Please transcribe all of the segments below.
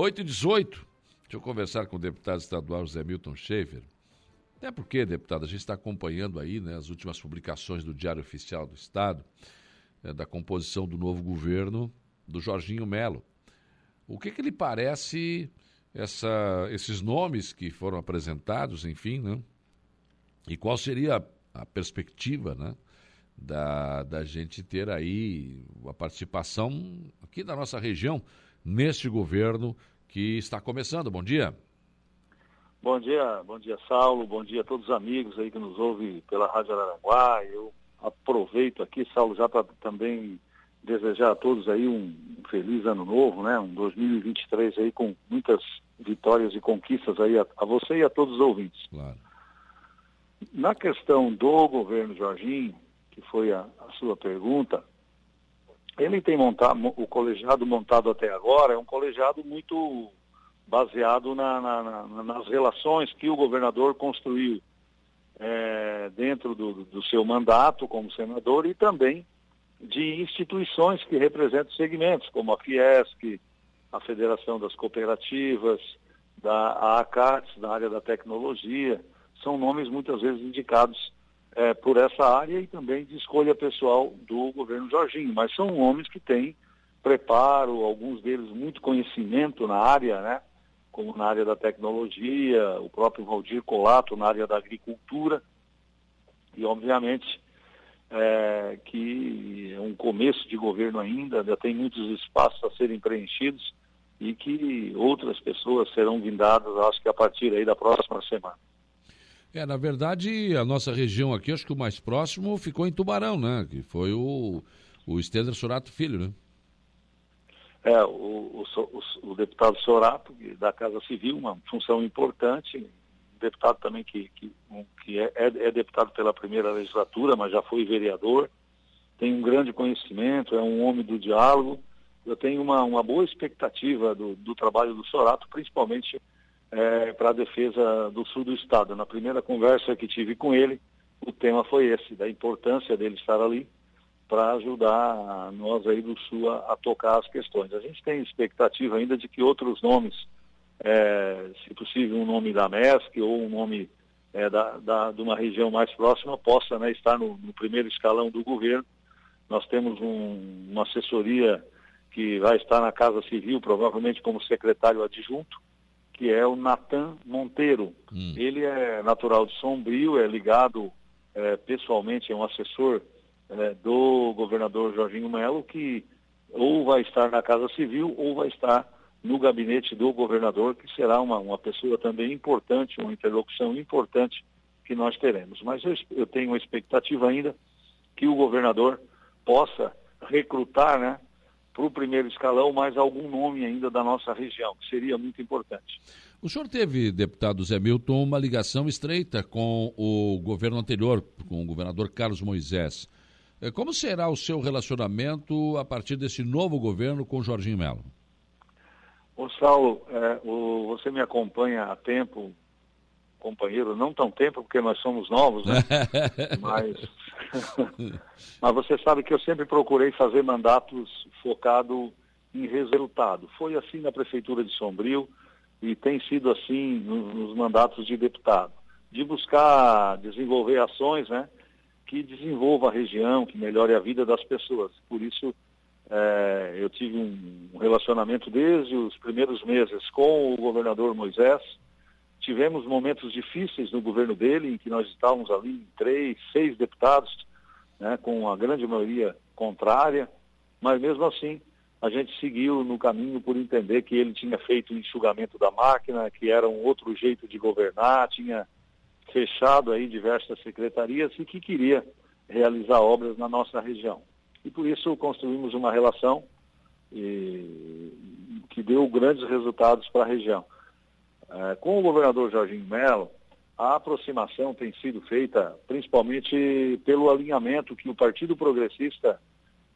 8 e 18. Deixa eu conversar com o deputado estadual José Milton Schaefer. Até porque, deputado, a gente está acompanhando aí né, as últimas publicações do Diário Oficial do Estado, né, da composição do novo governo do Jorginho Melo. O que, que lhe parece essa, esses nomes que foram apresentados, enfim, né? E qual seria a, a perspectiva, né? Da, da gente ter aí a participação aqui da nossa região neste governo que está começando. Bom dia. Bom dia, bom dia, Saulo. Bom dia a todos os amigos aí que nos ouvem pela Rádio Araranguá. Eu aproveito aqui, Saulo, já para também desejar a todos aí um feliz ano novo, né? Um 2023 aí com muitas vitórias e conquistas aí a, a você e a todos os ouvintes. Claro. Na questão do governo Jorginho, que foi a, a sua pergunta, ele tem montado, o colegiado montado até agora é um colegiado muito baseado na, na, na, nas relações que o governador construiu é, dentro do, do, seu mandato como senador e também de instituições que representam segmentos, como a Fiesc, a Federação das Cooperativas, da ACATS, da área da tecnologia, são nomes muitas vezes indicados é, por essa área e também de escolha pessoal do governo Jorginho, mas são homens que têm preparo, alguns deles muito conhecimento na área, né? como na área da tecnologia, o próprio Valdir Colato na área da agricultura, e obviamente é, que é um começo de governo ainda, ainda tem muitos espaços a serem preenchidos e que outras pessoas serão vindadas, acho que a partir aí da próxima semana. É, na verdade, a nossa região aqui, acho que o mais próximo ficou em Tubarão, né? Que foi o, o Stender Sorato Filho, né? É, o, o, o, o deputado Sorato, da Casa Civil, uma função importante, deputado também que, que, que é, é, é, deputado pela primeira legislatura, mas já foi vereador, tem um grande conhecimento, é um homem do diálogo. Eu tenho uma, uma boa expectativa do, do trabalho do Sorato, principalmente é, para a defesa do sul do estado. Na primeira conversa que tive com ele, o tema foi esse, da importância dele estar ali para ajudar nós aí do sul a, a, tocar as questões. A gente tem expectativa ainda de que outros nomes, é, se possível um nome da MESC ou um nome é, da, da, de uma região mais próxima, possa né, estar no, no, primeiro escalão do governo. Nós temos um, uma assessoria que vai estar na Casa Civil, provavelmente como secretário adjunto, que é o Natan Monteiro. Hum. Ele é natural de Sombrio, é ligado é, pessoalmente, é um assessor é, do governador Jorginho Melo, que ou vai estar na Casa Civil ou vai estar no gabinete do governador, que será uma, uma pessoa também importante, uma interlocução importante que nós teremos. Mas eu, eu tenho uma expectativa ainda que o governador possa recrutar, né, para o primeiro escalão mais algum nome ainda da nossa região, que seria muito importante. O senhor teve, deputado Zé Milton, uma ligação estreita com o governo anterior, com o governador Carlos Moisés. Eh, como será o seu relacionamento a partir desse novo governo com Jorginho Melo? Ô Saulo, é, o, você me acompanha há tempo, companheiro, não tão tempo, porque nós somos novos, né? mas, mas você sabe que eu sempre procurei fazer mandatos focado em resultado. Foi assim na Prefeitura de Sombrio e tem sido assim nos, mandatos de deputado. De buscar desenvolver ações né, que desenvolva a região, que melhore a vida das pessoas. Por isso, é, eu tive um relacionamento desde os primeiros meses com o governador Moisés, Tivemos momentos difíceis no governo dele, em que nós estávamos ali em três, seis deputados, né, com a grande maioria contrária, mas mesmo assim a gente seguiu no caminho por entender que ele tinha feito o enxugamento da máquina, que era um outro jeito de governar, tinha fechado aí diversas secretarias e que queria realizar obras na nossa região. E por isso construímos uma relação e, que deu grandes resultados para a região. É, com o governador Jorginho Melo, a aproximação tem sido feita principalmente pelo alinhamento que o Partido Progressista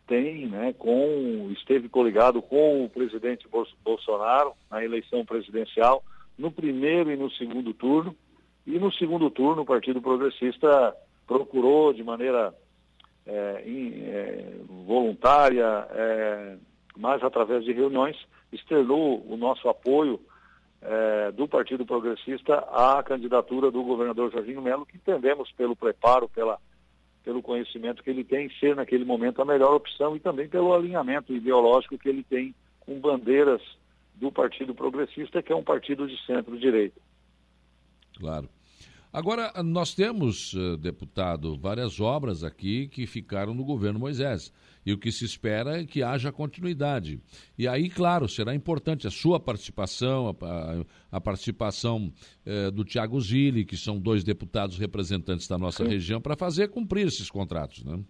tem, né, com, esteve coligado com o presidente Bolsonaro na eleição presidencial, no primeiro e no segundo turno. E no segundo turno, o Partido Progressista procurou de maneira é, in, é, voluntária, é, mais através de reuniões, externou o nosso apoio é, do Partido Progressista à candidatura do governador Jorginho Melo, que entendemos pelo preparo, pela, pelo conhecimento que ele tem, ser naquele momento a melhor opção e também pelo alinhamento ideológico que ele tem com bandeiras do Partido Progressista, que é um partido de centro-direita. Claro. Agora, nós temos, eh, deputado, várias obras aqui que ficaram no governo Moisés. E o que se espera é que haja continuidade. E aí, claro, será importante a sua participação, a, a participação eh, do Tiago Zilli, que são dois deputados representantes da nossa Sim. região, para fazer cumprir esses contratos. Né?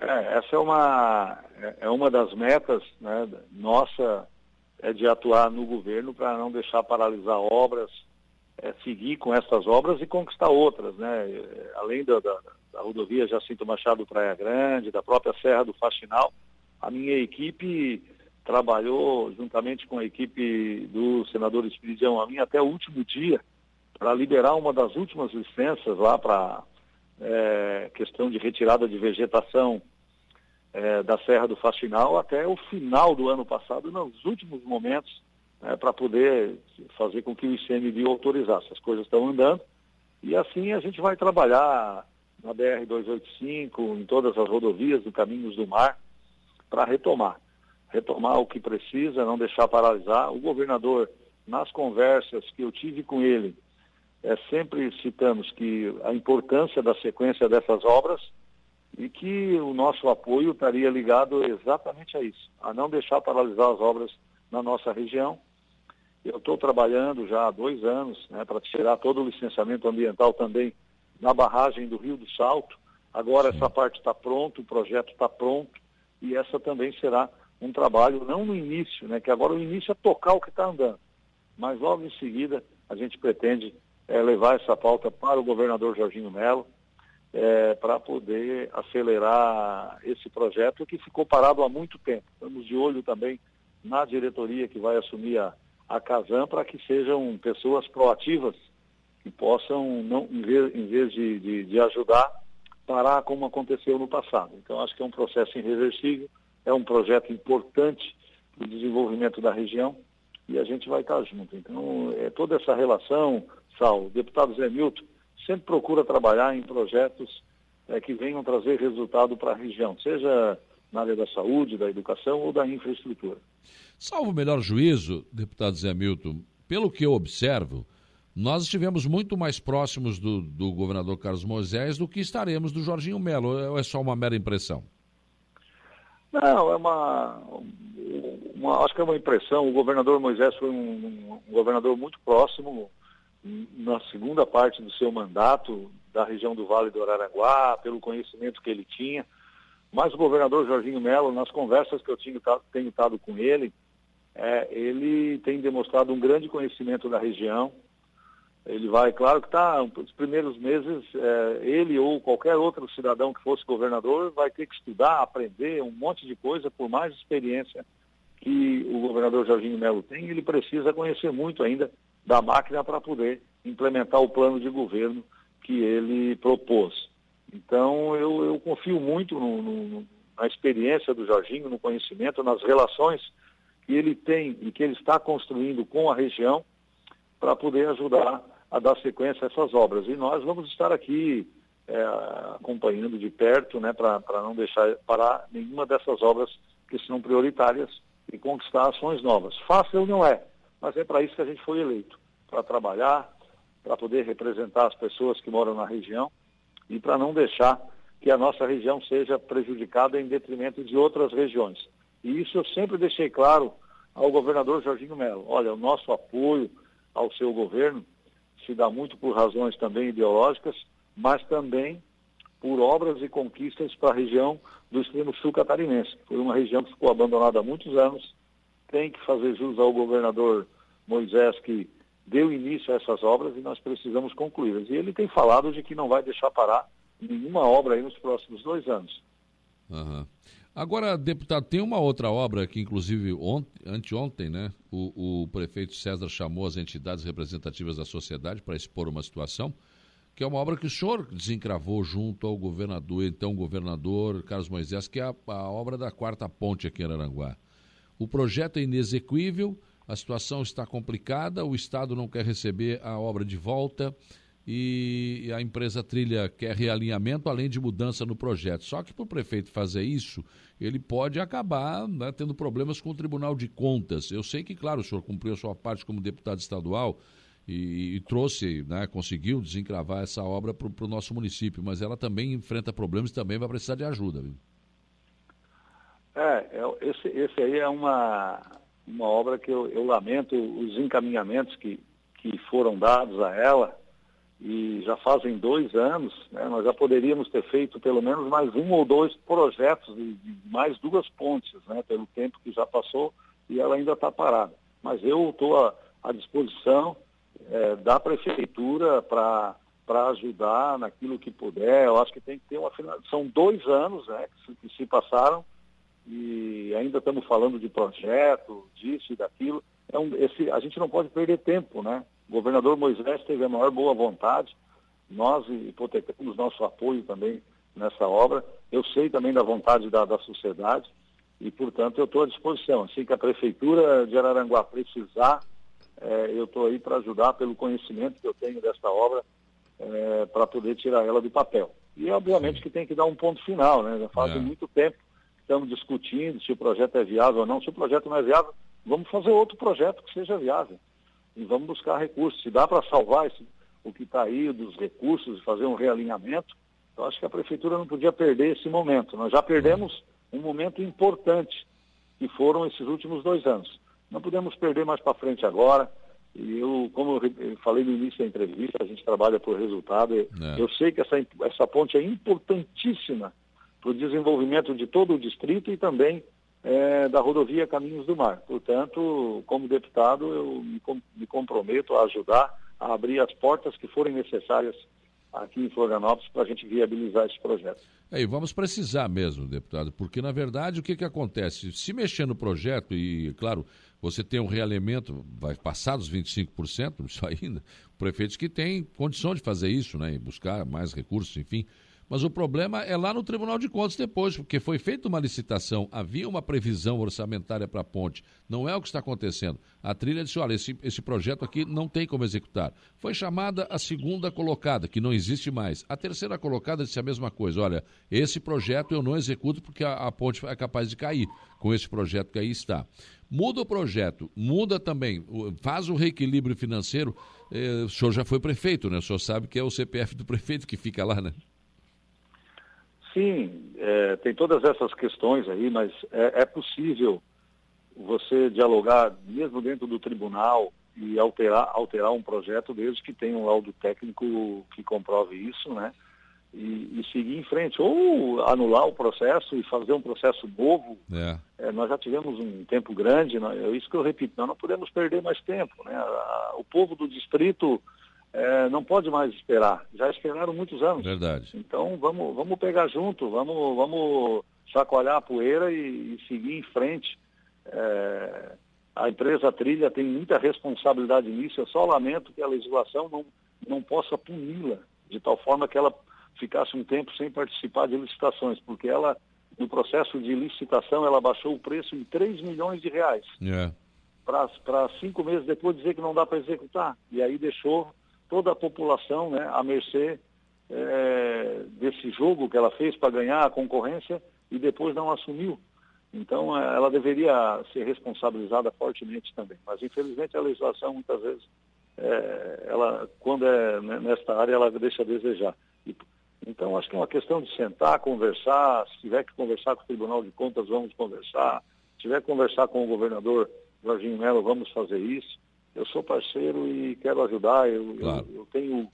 É, essa é uma, é, é uma das metas né, nossa é de atuar no governo para não deixar paralisar obras, é, seguir com essas obras e conquistar outras, né? É, além da, da, da, rodovia Jacinto Machado Praia Grande, da própria Serra do Faxinal, a minha equipe trabalhou juntamente com a equipe do senador Espiridião a mim até o último dia para liberar uma das últimas licenças lá para é, questão de retirada de vegetação é, da Serra do Faxinal até o final do ano passado, nos últimos momentos né, para poder fazer com que o ICMBio autorizasse. As coisas estão andando e assim a gente vai trabalhar na BR-285, em todas as rodovias do Caminhos do Mar, para retomar. Retomar o que precisa, não deixar paralisar. O governador, nas conversas que eu tive com ele, é, sempre citamos que a importância da sequência dessas obras e que o nosso apoio estaria ligado exatamente a isso, a não deixar paralisar as obras na nossa região eu estou trabalhando já há dois anos né, para tirar todo o licenciamento ambiental também na barragem do Rio do Salto. Agora essa parte está pronta, o projeto está pronto e essa também será um trabalho, não no início, né, que agora o início é tocar o que está andando, mas logo em seguida a gente pretende é, levar essa pauta para o governador Jorginho Melo, é, para poder acelerar esse projeto que ficou parado há muito tempo. Estamos de olho também na diretoria que vai assumir a, a Casam para que sejam pessoas proativas que possam, não, em vez, em vez de, de, de, ajudar, parar como aconteceu no passado. Então, acho que é um processo irreversível, é um projeto importante para o desenvolvimento da região e a gente vai estar junto. Então, é, toda essa relação, Sal, o deputado Zé Milton sempre procura trabalhar em projetos é, que venham trazer resultado para a região, seja na área da saúde, da educação ou da infraestrutura. Salvo o melhor juízo, deputado Zé Milton, pelo que eu observo, nós estivemos muito mais próximos do, do governador Carlos Moisés do que estaremos do Jorginho Melo, ou é só uma mera impressão? Não, é uma, uma, acho que é uma impressão. O governador Moisés foi um, um, governador muito próximo na segunda parte do seu mandato da região do Vale do Araranguá, pelo conhecimento que ele tinha. Mas o governador Jorginho Melo, nas conversas que eu tenho, tenho estado com ele, é, ele tem demonstrado um grande conhecimento da região. Ele vai, claro que está, os primeiros meses, é, ele ou qualquer outro cidadão que fosse governador vai ter que estudar, aprender um monte de coisa, por mais experiência que o governador Jorginho Melo tem, ele precisa conhecer muito ainda da máquina para poder implementar o plano de governo que ele propôs. Então, eu, eu confio muito no, no, na experiência do Jorginho, no conhecimento, nas relações que ele tem e que ele está construindo com a região para poder ajudar a dar sequência a essas obras. E nós vamos estar aqui é, acompanhando de perto, né, para não deixar parar nenhuma dessas obras que são prioritárias e conquistar ações novas. Fácil não é, mas é para isso que a gente foi eleito, para trabalhar, para poder representar as pessoas que moram na região e para não deixar que a nossa região seja prejudicada em detrimento de outras regiões. E isso eu sempre deixei claro ao governador Jorginho Melo. Olha, o nosso apoio ao seu governo se dá muito por razões também ideológicas, mas também por obras e conquistas para a região do extremo sul catarinense. Foi uma região que ficou abandonada há muitos anos. Tem que fazer jus ao governador Moisés, que deu início a essas obras e nós precisamos concluí-las. E ele tem falado de que não vai deixar parar nenhuma obra aí nos próximos dois anos. Uhum. Agora, deputado, tem uma outra obra que, inclusive, ontem, anteontem, né, o, o prefeito César chamou as entidades representativas da sociedade para expor uma situação, que é uma obra que o senhor desencravou junto ao governador, então governador Carlos Moisés, que é a, a obra da quarta ponte aqui em Aranguá. o projeto é inexequível, a situação está complicada, o Estado não quer receber a obra de volta e a empresa Trilha quer realinhamento, além de mudança no projeto. Só que para o prefeito fazer isso, ele pode acabar né, tendo problemas com o Tribunal de Contas. Eu sei que, claro, o senhor cumpriu a sua parte como deputado estadual e, e trouxe, né, conseguiu desencravar essa obra para o nosso município, mas ela também enfrenta problemas e também vai precisar de ajuda. Viu? É, é esse, esse aí é uma, uma obra que eu, eu lamento os encaminhamentos que, que foram dados a ela e já fazem dois anos, né, nós já poderíamos ter feito pelo menos mais um ou dois projetos de, de mais duas pontes, né, pelo tempo que já passou e ela ainda está parada. Mas eu estou à, disposição é, da prefeitura para para ajudar naquilo que puder. Eu acho que tem que ter uma São dois anos né, que, se, que se passaram e ainda estamos falando de projeto, disso e daquilo. É um, esse, a gente não pode perder tempo, né? O governador Moisés teve a maior boa vontade, nós hipotecamos nosso apoio também nessa obra. Eu sei também da vontade da, da sociedade e, portanto, eu estou à disposição. Assim que a Prefeitura de Araranguá precisar, é, eu estou aí para ajudar pelo conhecimento que eu tenho dessa obra é, para poder tirar ela do papel. E, obviamente, que tem que dar um ponto final, né? Já faz é. muito tempo estamos discutindo se o projeto é viável ou não. Se o projeto não é viável, vamos fazer outro projeto que seja viável e vamos buscar recursos. Se dá para salvar esse, o que está aí dos recursos e fazer um realinhamento, eu acho que a prefeitura não podia perder esse momento. Nós já perdemos um momento importante, que foram esses últimos dois anos. Não podemos perder mais para frente agora. E eu, como eu falei no início da entrevista, a gente trabalha por resultado. É. Eu sei que essa, essa ponte é importantíssima para o desenvolvimento de todo o distrito e também é, da rodovia Caminhos do Mar. Portanto, como deputado, eu me, me comprometo a ajudar a abrir as portas que forem necessárias aqui em Florianópolis para a gente viabilizar esse projeto. É, e vamos precisar mesmo, deputado, porque na verdade o que, que acontece? Se mexer no projeto e, claro, você tem um realimento, vai passar dos 25%, isso ainda, prefeitos que têm condição de fazer isso, né, e buscar mais recursos, enfim, mas o problema é lá no Tribunal de Contas depois, porque foi feita uma licitação, havia uma previsão orçamentária para a ponte. Não é o que está acontecendo. A trilha disse: olha, esse, esse projeto aqui não tem como executar. Foi chamada a segunda colocada, que não existe mais. A terceira colocada disse a mesma coisa: olha, esse projeto eu não executo porque a, a ponte é capaz de cair com esse projeto que aí está. Muda o projeto, muda também, faz o reequilíbrio financeiro. Eh, o senhor já foi prefeito, né? O senhor sabe que é o CPF do prefeito que fica lá, né? Sim, é, tem todas essas questões aí, mas é, é, possível você dialogar mesmo dentro do tribunal e alterar, alterar um projeto desde que tenha um laudo técnico que comprove isso, né? E, e seguir em frente, ou anular o processo e fazer um processo novo. É. É, nós já tivemos um tempo grande, é isso que eu repito, nós não podemos perder mais tempo. Né? o povo do distrito é, não pode mais esperar. Já esperaram muitos anos. Verdade. Então vamos, vamos pegar junto, vamos, vamos chacoalhar a poeira e, e seguir em frente. É, a empresa Trilha tem muita responsabilidade nisso. Eu só lamento que a legislação não, não possa puni-la de tal forma que ela ficasse um tempo sem participar de licitações, porque ela, no processo de licitação, ela baixou o preço em 3 milhões de reais. Yeah. É. Para cinco meses depois dizer que não dá para executar. E aí deixou toda a população né, à mercê é, desse jogo que ela fez para ganhar a concorrência e depois não assumiu. Então, é, ela deveria ser responsabilizada fortemente também. Mas, infelizmente, a legislação, muitas vezes, é, ela, quando é nesta área, ela deixa a desejar. Então, acho que é uma questão de sentar, conversar. Se tiver que conversar com o Tribunal de Contas, vamos conversar. Se tiver que conversar com o governador Jorginho Melo, vamos fazer isso eu sou parceiro e quero ajudar. Eu, claro. eu, eu tenho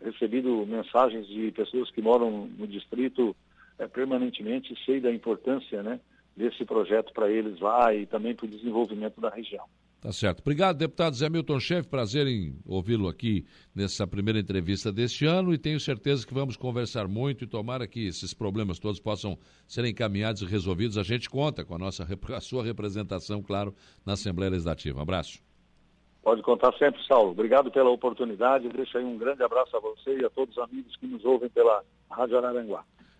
recebido mensagens de pessoas que moram no distrito é, permanentemente sei da importância né, desse projeto para eles lá e também para o desenvolvimento da região. Tá certo. Obrigado, deputado Zé Milton Chefe. Prazer em ouvi-lo aqui nessa primeira entrevista deste ano e tenho certeza que vamos conversar muito e tomara que esses problemas todos possam ser encaminhados e resolvidos. A gente conta com a, nossa, a sua representação, claro, na Assembleia Legislativa. Um abraço. Pode contar sempre, Saulo. Obrigado pela oportunidade. Deixa aí um grande abraço a você e a todos os amigos que nos ouvem pela Rádio Araranguá.